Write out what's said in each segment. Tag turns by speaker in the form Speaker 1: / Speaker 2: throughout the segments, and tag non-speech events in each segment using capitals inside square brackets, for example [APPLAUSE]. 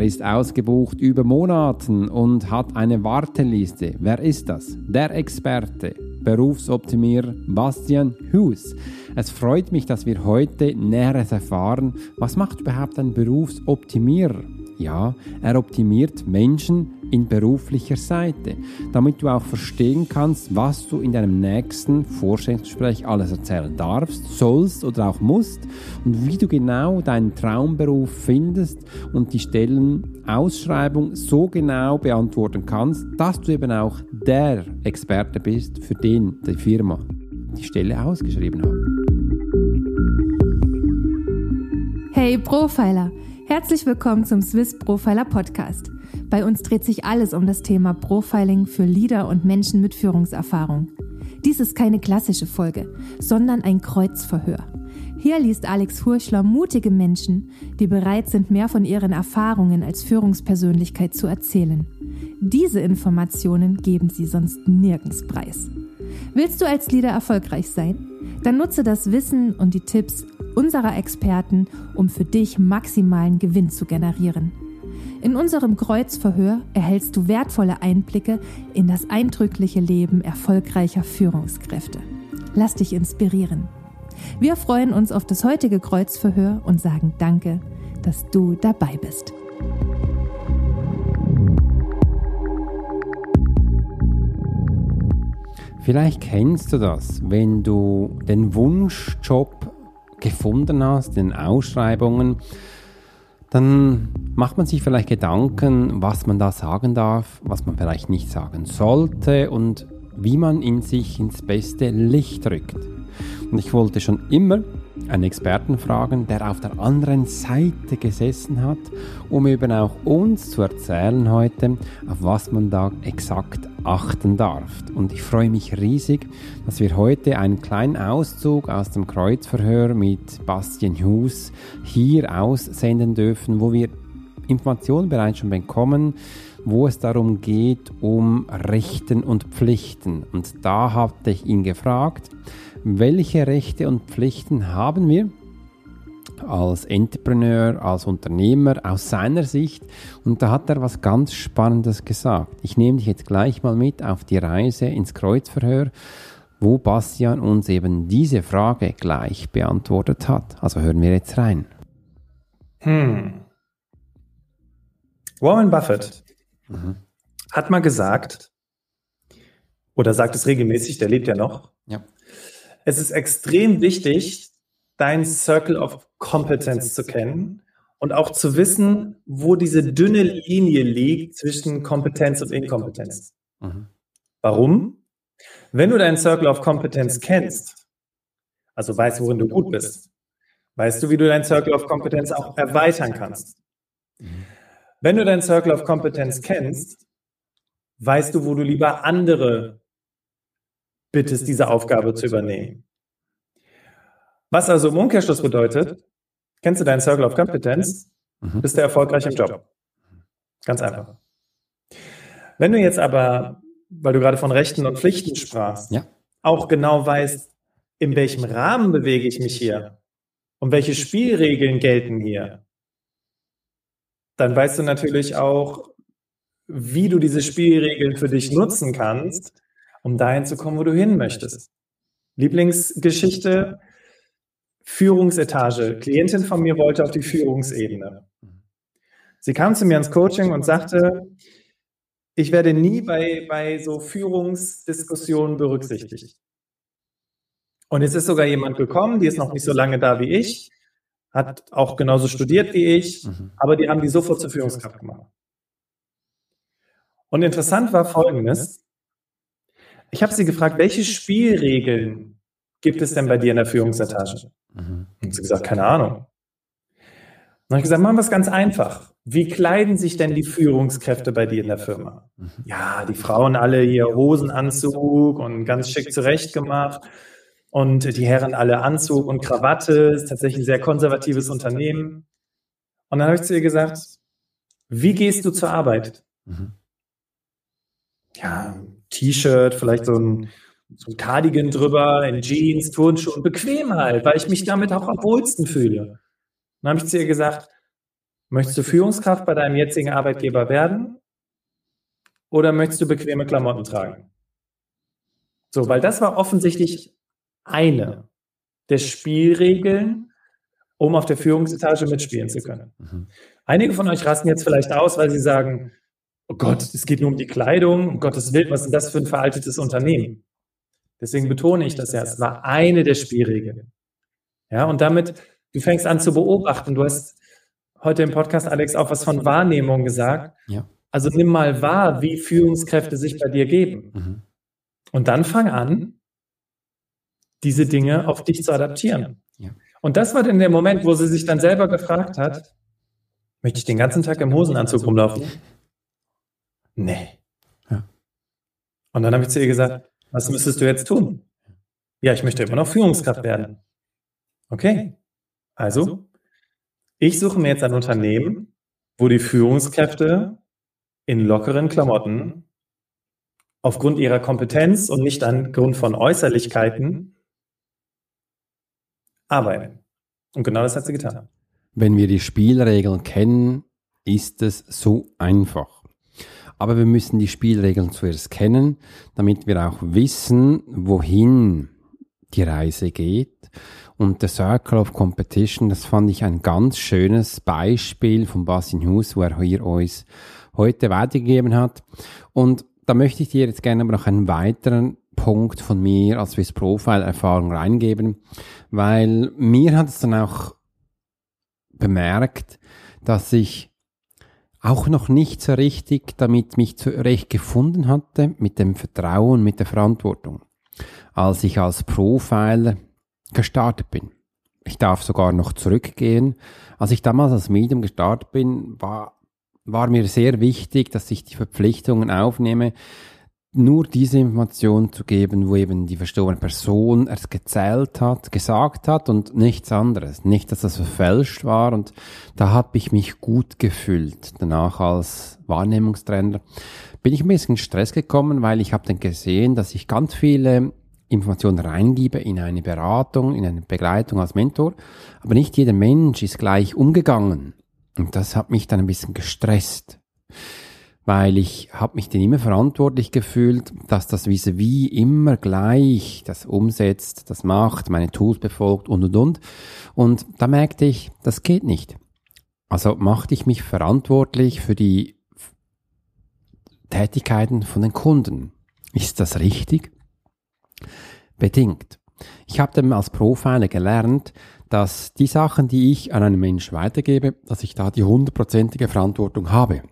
Speaker 1: Er ist ausgebucht über Monaten und hat eine Warteliste. Wer ist das? Der Experte, Berufsoptimierer Bastian Hughes. Es freut mich, dass wir heute Näheres erfahren. Was macht überhaupt ein Berufsoptimierer? Ja, er optimiert Menschen in beruflicher Seite, damit du auch verstehen kannst, was du in deinem nächsten Vorstellungsgespräch alles erzählen darfst, sollst oder auch musst und wie du genau deinen Traumberuf findest und die Stellenausschreibung so genau beantworten kannst, dass du eben auch der Experte bist, für den die Firma die Stelle ausgeschrieben hat.
Speaker 2: Hey Profiler! Herzlich willkommen zum Swiss Profiler Podcast. Bei uns dreht sich alles um das Thema Profiling für Leader und Menschen mit Führungserfahrung. Dies ist keine klassische Folge, sondern ein Kreuzverhör. Hier liest Alex Hurschler mutige Menschen, die bereit sind, mehr von ihren Erfahrungen als Führungspersönlichkeit zu erzählen. Diese Informationen geben sie sonst nirgends preis. Willst du als Leader erfolgreich sein? Dann nutze das Wissen und die Tipps unserer Experten, um für dich maximalen Gewinn zu generieren. In unserem Kreuzverhör erhältst du wertvolle Einblicke in das eindrückliche Leben erfolgreicher Führungskräfte. Lass dich inspirieren. Wir freuen uns auf das heutige Kreuzverhör und sagen Danke, dass du dabei bist.
Speaker 1: Vielleicht kennst du das, wenn du den Wunschjob gefunden hast in Ausschreibungen, dann macht man sich vielleicht Gedanken, was man da sagen darf, was man vielleicht nicht sagen sollte und wie man in sich ins beste Licht rückt. Und ich wollte schon immer einen Experten fragen, der auf der anderen Seite gesessen hat, um eben auch uns zu erzählen heute, auf was man da exakt achten darf. Und ich freue mich riesig, dass wir heute einen kleinen Auszug aus dem Kreuzverhör mit Bastian Hughes hier aussenden dürfen, wo wir Informationen bereits schon bekommen, wo es darum geht, um Rechten und Pflichten. Und da hatte ich ihn gefragt, welche Rechte und Pflichten haben wir als Entrepreneur, als Unternehmer aus seiner Sicht. Und da hat er was ganz Spannendes gesagt. Ich nehme dich jetzt gleich mal mit auf die Reise ins Kreuzverhör, wo Bastian uns eben diese Frage gleich beantwortet hat. Also hören wir jetzt rein.
Speaker 3: Hm. Warren Buffett mhm. hat mal gesagt, oder sagt es regelmäßig, der lebt ja noch, ja es ist extrem wichtig, dein Circle of Competence zu kennen und auch zu wissen, wo diese dünne Linie liegt zwischen Kompetenz und Inkompetenz. Mhm. Warum? Wenn du deinen Circle of Competence kennst, also weißt, worin du gut bist, weißt du, wie du deinen Circle of Competence auch erweitern kannst. Mhm. Wenn du deinen Circle of Competence kennst, weißt du, wo du lieber andere bittest, diese Aufgabe zu übernehmen. Was also im Umkehrschluss bedeutet, kennst du deinen Circle of Competence, mhm. bist du erfolgreich im Job. Ganz einfach. Wenn du jetzt aber, weil du gerade von Rechten und Pflichten sprachst, ja. auch genau weißt, in welchem Rahmen bewege ich mich hier und welche Spielregeln gelten hier, dann weißt du natürlich auch, wie du diese Spielregeln für dich nutzen kannst, um dahin zu kommen, wo du hin möchtest. Lieblingsgeschichte, Führungsetage. Klientin von mir wollte auf die Führungsebene. Sie kam zu mir ins Coaching und sagte, ich werde nie bei, bei so Führungsdiskussionen berücksichtigt. Und es ist sogar jemand gekommen, die ist noch nicht so lange da wie ich, hat auch genauso studiert wie ich, aber die haben die sofort zur Führungskraft gemacht. Und interessant war Folgendes. Ich habe sie gefragt, welche Spielregeln gibt es denn bei dir in der Führungsetage? Mhm. Und sie gesagt, keine Ahnung. Dann habe ich gesagt, machen wir es ganz einfach. Wie kleiden sich denn die Führungskräfte bei dir in der Firma? Mhm. Ja, die Frauen alle hier Hosenanzug und ganz schick zurechtgemacht. Und die Herren alle Anzug und Krawatte. Ist tatsächlich ein sehr konservatives Unternehmen. Und dann habe ich zu ihr gesagt, wie gehst du zur Arbeit? Mhm. Ja, T-Shirt, vielleicht so ein, so ein Cardigan drüber, in Jeans, Turnschuhe und bequem halt, weil ich mich damit auch am wohlsten fühle. Dann habe ich zu ihr gesagt, Möchtest du Führungskraft bei deinem jetzigen Arbeitgeber werden? Oder möchtest du bequeme Klamotten tragen? So, weil das war offensichtlich eine der Spielregeln, um auf der Führungsetage mitspielen zu können. Mhm. Einige von euch rasten jetzt vielleicht aus, weil sie sagen, oh Gott, es geht nur um die Kleidung, um Gottes Willen, was ist das für ein veraltetes Unternehmen? Deswegen betone ich das ja, es war eine der Spielregeln. Ja, und damit, du fängst an zu beobachten. Du hast heute im Podcast, Alex, auch was von Wahrnehmung gesagt. Ja. Also nimm mal wahr, wie Führungskräfte sich bei dir geben. Mhm. Und dann fang an, diese Dinge auf dich zu adaptieren. Ja. Und das war dann der Moment, wo sie sich dann selber gefragt hat, möchte ich den ganzen Tag im Hosenanzug rumlaufen? Nee. Ja. Und dann habe ich zu ihr gesagt, was müsstest du jetzt tun? Ja, ich möchte immer noch Führungskraft werden. Okay. Also, ich suche mir jetzt ein Unternehmen, wo die Führungskräfte in lockeren Klamotten aufgrund ihrer Kompetenz und nicht angrund von Äußerlichkeiten arbeiten. Und genau das hat sie getan.
Speaker 1: Wenn wir die Spielregeln kennen, ist es so einfach. Aber wir müssen die Spielregeln zuerst kennen, damit wir auch wissen, wohin die Reise geht. Und der Circle of Competition, das fand ich ein ganz schönes Beispiel von Bastian Hus, wo er hier uns heute weitergegeben hat. Und da möchte ich dir jetzt gerne aber noch einen weiteren Punkt von mir als Swiss Profile Erfahrung reingeben, weil mir hat es dann auch bemerkt, dass ich auch noch nicht so richtig damit mich zurecht gefunden hatte mit dem Vertrauen, mit der Verantwortung, als ich als Profiler gestartet bin. Ich darf sogar noch zurückgehen. Als ich damals als Medium gestartet bin, war war mir sehr wichtig, dass ich die Verpflichtungen aufnehme, nur diese Information zu geben, wo eben die verstorbene Person es gezählt hat, gesagt hat und nichts anderes. Nicht, dass das verfälscht war und da habe ich mich gut gefühlt. Danach als Wahrnehmungstrainer bin ich ein bisschen in Stress gekommen, weil ich habe dann gesehen, dass ich ganz viele Informationen reingebe in eine Beratung, in eine Begleitung als Mentor, aber nicht jeder Mensch ist gleich umgegangen und das hat mich dann ein bisschen gestresst, weil ich habe mich dann immer verantwortlich gefühlt, dass das vis-à-vis immer gleich das umsetzt, das macht, meine Tools befolgt und und und. Und da merkte ich, das geht nicht. Also machte ich mich verantwortlich für die Tätigkeiten von den Kunden. Ist das richtig? Bedingt. Ich habe dann als Profiler gelernt, dass die Sachen, die ich an einen Mensch weitergebe, dass ich da die hundertprozentige Verantwortung habe.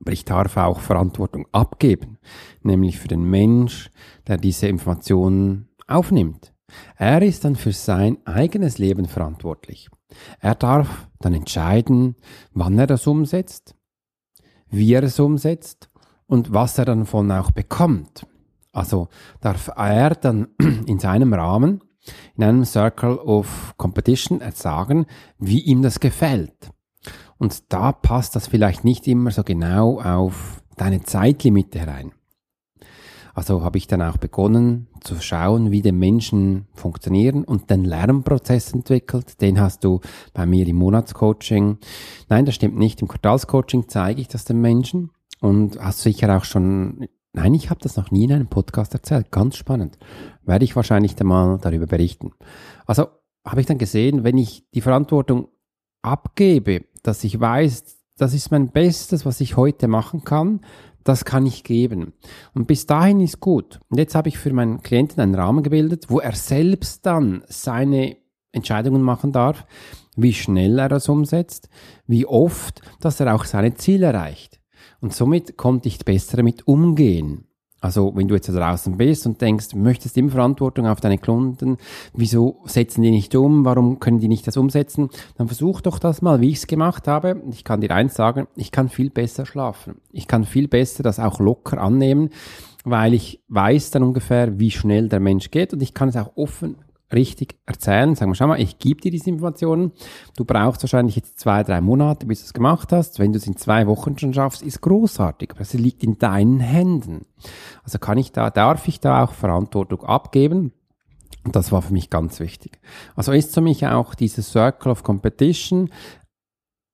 Speaker 1: Aber ich darf auch Verantwortung abgeben, nämlich für den Mensch, der diese Informationen aufnimmt. Er ist dann für sein eigenes Leben verantwortlich. Er darf dann entscheiden, wann er das umsetzt, wie er es umsetzt und was er dann von auch bekommt. Also darf er dann [CLEARS THROAT] in seinem Rahmen in einem Circle of Competition sagen, wie ihm das gefällt. Und da passt das vielleicht nicht immer so genau auf deine Zeitlimite herein. Also habe ich dann auch begonnen zu schauen, wie die Menschen funktionieren und den Lernprozess entwickelt. Den hast du bei mir im Monatscoaching. Nein, das stimmt nicht. Im Quartalscoaching zeige ich das den Menschen und hast sicher auch schon Nein, ich habe das noch nie in einem Podcast erzählt. Ganz spannend. Werde ich wahrscheinlich dann mal darüber berichten. Also habe ich dann gesehen, wenn ich die Verantwortung abgebe, dass ich weiß, das ist mein Bestes, was ich heute machen kann, das kann ich geben. Und bis dahin ist gut. Und jetzt habe ich für meinen Klienten einen Rahmen gebildet, wo er selbst dann seine Entscheidungen machen darf, wie schnell er das umsetzt, wie oft, dass er auch seine Ziele erreicht. Und somit konnte ich besser damit umgehen. Also wenn du jetzt da draußen bist und denkst, du möchtest immer Verantwortung auf deine Kunden, wieso setzen die nicht um, warum können die nicht das umsetzen, dann versuch doch das mal, wie ich es gemacht habe. Ich kann dir eins sagen, ich kann viel besser schlafen. Ich kann viel besser das auch locker annehmen, weil ich weiß dann ungefähr, wie schnell der Mensch geht und ich kann es auch offen richtig erzählen. Sagen wir, schau mal, ich gebe dir diese Informationen. Du brauchst wahrscheinlich jetzt zwei, drei Monate, bis du es gemacht hast. Wenn du es in zwei Wochen schon schaffst, ist großartig. Aber es liegt in deinen Händen. Also kann ich da, darf ich da auch Verantwortung abgeben? Und das war für mich ganz wichtig. Also ist für mich auch dieses Circle of Competition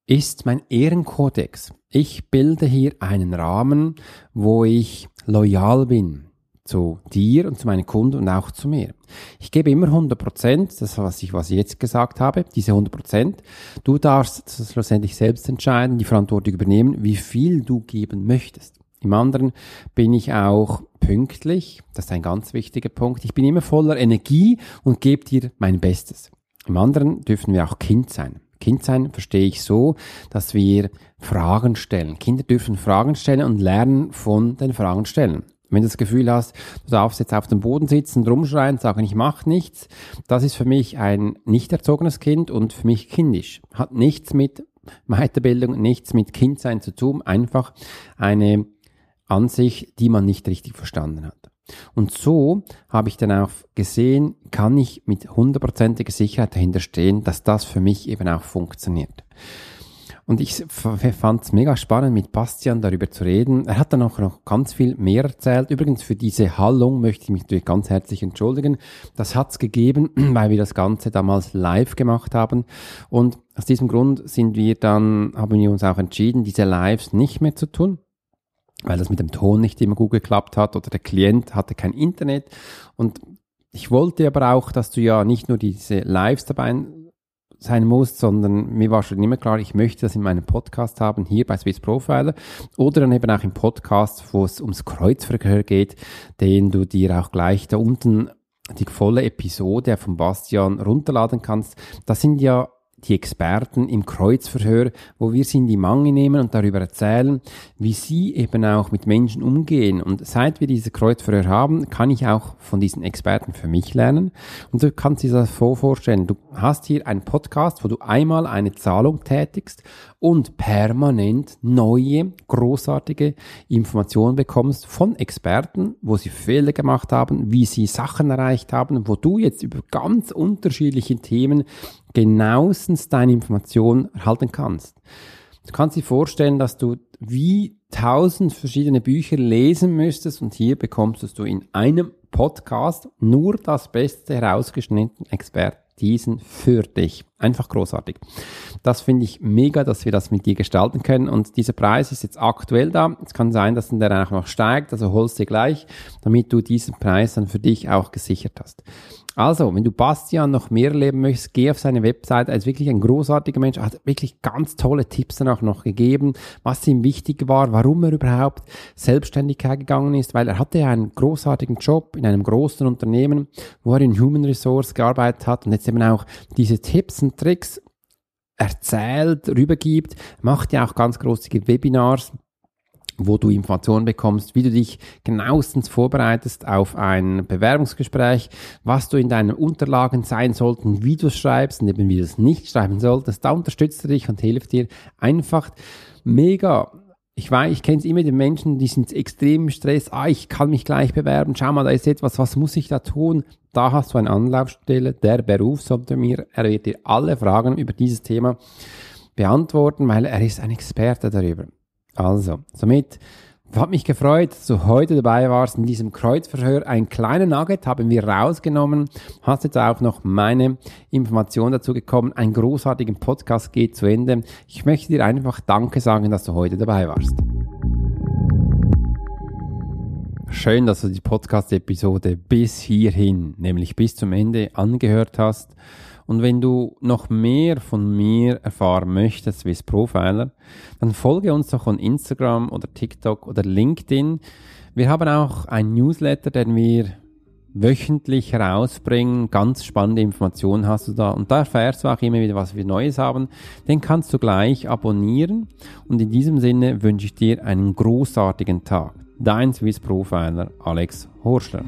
Speaker 1: ist mein Ehrenkodex. Ich bilde hier einen Rahmen, wo ich loyal bin zu dir und zu meinen Kunden und auch zu mir. Ich gebe immer 100 Prozent, das was ich, was ich jetzt gesagt habe, diese 100 Prozent. Du darfst schlussendlich selbst entscheiden, die Verantwortung übernehmen, wie viel du geben möchtest. Im anderen bin ich auch pünktlich, das ist ein ganz wichtiger Punkt. Ich bin immer voller Energie und gebe dir mein Bestes. Im anderen dürfen wir auch Kind sein. Kind sein verstehe ich so, dass wir Fragen stellen. Kinder dürfen Fragen stellen und lernen von den Fragen stellen. Wenn du das Gefühl hast, du darfst jetzt auf dem Boden sitzen, rumschreien, sagen, ich mache nichts, das ist für mich ein nicht erzogenes Kind und für mich kindisch. Hat nichts mit Weiterbildung, nichts mit Kindsein zu tun, einfach eine Ansicht, die man nicht richtig verstanden hat. Und so habe ich dann auch gesehen, kann ich mit hundertprozentiger Sicherheit dahinter stehen, dass das für mich eben auch funktioniert. Und ich fand es mega spannend, mit Bastian darüber zu reden. Er hat dann auch noch ganz viel mehr erzählt. Übrigens für diese Hallung möchte ich mich natürlich ganz herzlich entschuldigen. Das hat es gegeben, [CLEARS THROAT] weil wir das Ganze damals live gemacht haben. Und aus diesem Grund sind wir dann, haben wir uns auch entschieden, diese Lives nicht mehr zu tun weil das mit dem Ton nicht immer gut geklappt hat oder der Klient hatte kein Internet. Und ich wollte aber auch, dass du ja nicht nur diese Lives dabei sein muss, sondern mir war schon immer klar, ich möchte das in meinem Podcast haben, hier bei Swiss Profiler oder dann eben auch im Podcast, wo es ums Kreuzverkehr geht, den du dir auch gleich da unten die volle Episode von Bastian runterladen kannst. Das sind ja die Experten im Kreuzverhör, wo wir sie in die Mangel nehmen und darüber erzählen, wie sie eben auch mit Menschen umgehen. Und seit wir diese Kreuzverhör haben, kann ich auch von diesen Experten für mich lernen. Und du kannst dir das vorstellen. Du hast hier einen Podcast, wo du einmal eine Zahlung tätigst und permanent neue, großartige Informationen bekommst von Experten, wo sie Fehler gemacht haben, wie sie Sachen erreicht haben, wo du jetzt über ganz unterschiedliche Themen genauestens deine Informationen erhalten kannst. Du kannst dir vorstellen, dass du wie tausend verschiedene Bücher lesen müsstest und hier bekommst du in einem Podcast nur das Beste herausgeschnitten Expertisen für dich. Einfach großartig. Das finde ich mega, dass wir das mit dir gestalten können. Und dieser Preis ist jetzt aktuell da. Es kann sein, dass der auch noch steigt. Also holst dir gleich, damit du diesen Preis dann für dich auch gesichert hast. Also, wenn du Bastian noch mehr erleben möchtest, geh auf seine Website. Er ist wirklich ein großartiger Mensch. Er hat wirklich ganz tolle Tipps dann auch noch gegeben, was ihm wichtig war, warum er überhaupt Selbstständigkeit gegangen ist, weil er hatte einen großartigen Job in einem großen Unternehmen, wo er in Human Resource gearbeitet hat und jetzt eben auch diese Tipps und Tricks erzählt, rübergibt, macht ja auch ganz große Webinars wo du Informationen bekommst, wie du dich genauestens vorbereitest auf ein Bewerbungsgespräch, was du in deinen Unterlagen sein sollten, wie du es schreibst und eben wie du es nicht schreiben solltest. Da unterstützt er dich und hilft dir einfach mega. Ich weiß, ich kenne es immer, die Menschen, die sind extrem im Stress. Ah, ich kann mich gleich bewerben. Schau mal, da ist etwas. Was muss ich da tun? Da hast du eine Anlaufstelle, der Berufsoptimierer. Er wird dir alle Fragen über dieses Thema beantworten, weil er ist ein Experte darüber. Also, somit hat mich gefreut, dass du heute dabei warst in diesem Kreuzverhör. Ein kleiner Nugget haben wir rausgenommen. Hast jetzt auch noch meine Information dazu gekommen. Ein großartiger Podcast geht zu Ende. Ich möchte dir einfach Danke sagen, dass du heute dabei warst. Schön, dass du die Podcast-Episode bis hierhin, nämlich bis zum Ende angehört hast. Und wenn du noch mehr von mir erfahren möchtest, Swiss Profiler, dann folge uns doch on Instagram oder TikTok oder LinkedIn. Wir haben auch ein Newsletter, den wir wöchentlich herausbringen. Ganz spannende Informationen hast du da. Und da erfährst du auch immer wieder, was wir Neues haben. Den kannst du gleich abonnieren. Und in diesem Sinne wünsche ich dir einen großartigen Tag. Dein Swiss Profiler Alex Horschler.